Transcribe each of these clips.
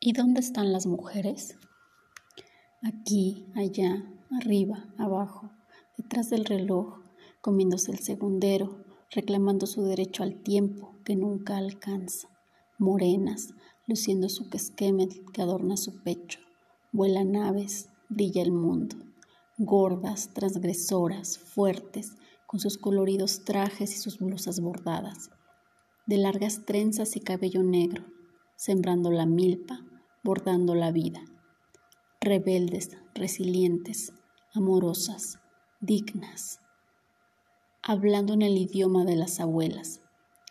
¿Y dónde están las mujeres? Aquí, allá, arriba, abajo, detrás del reloj, comiéndose el segundero, reclamando su derecho al tiempo que nunca alcanza. Morenas, luciendo su quesquemel que adorna su pecho. Vuelan aves, brilla el mundo. Gordas, transgresoras, fuertes, con sus coloridos trajes y sus blusas bordadas. De largas trenzas y cabello negro, sembrando la milpa, bordando la vida. Rebeldes, resilientes, amorosas, dignas, hablando en el idioma de las abuelas,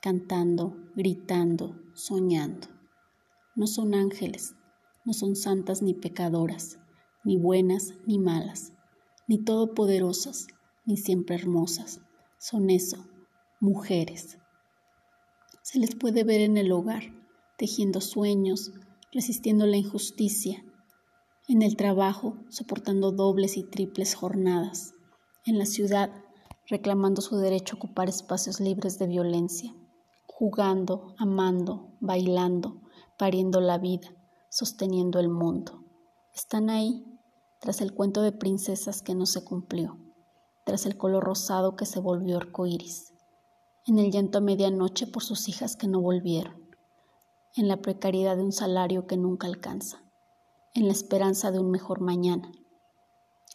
cantando, gritando, soñando. No son ángeles, no son santas ni pecadoras, ni buenas ni malas, ni todopoderosas, ni siempre hermosas. Son eso, mujeres. Se les puede ver en el hogar, tejiendo sueños, resistiendo la injusticia, en el trabajo soportando dobles y triples jornadas, en la ciudad reclamando su derecho a ocupar espacios libres de violencia, jugando, amando, bailando, pariendo la vida, sosteniendo el mundo. Están ahí, tras el cuento de princesas que no se cumplió, tras el color rosado que se volvió arcoíris, en el llanto a medianoche por sus hijas que no volvieron en la precariedad de un salario que nunca alcanza, en la esperanza de un mejor mañana,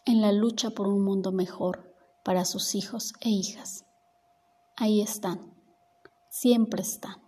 en la lucha por un mundo mejor para sus hijos e hijas. Ahí están, siempre están.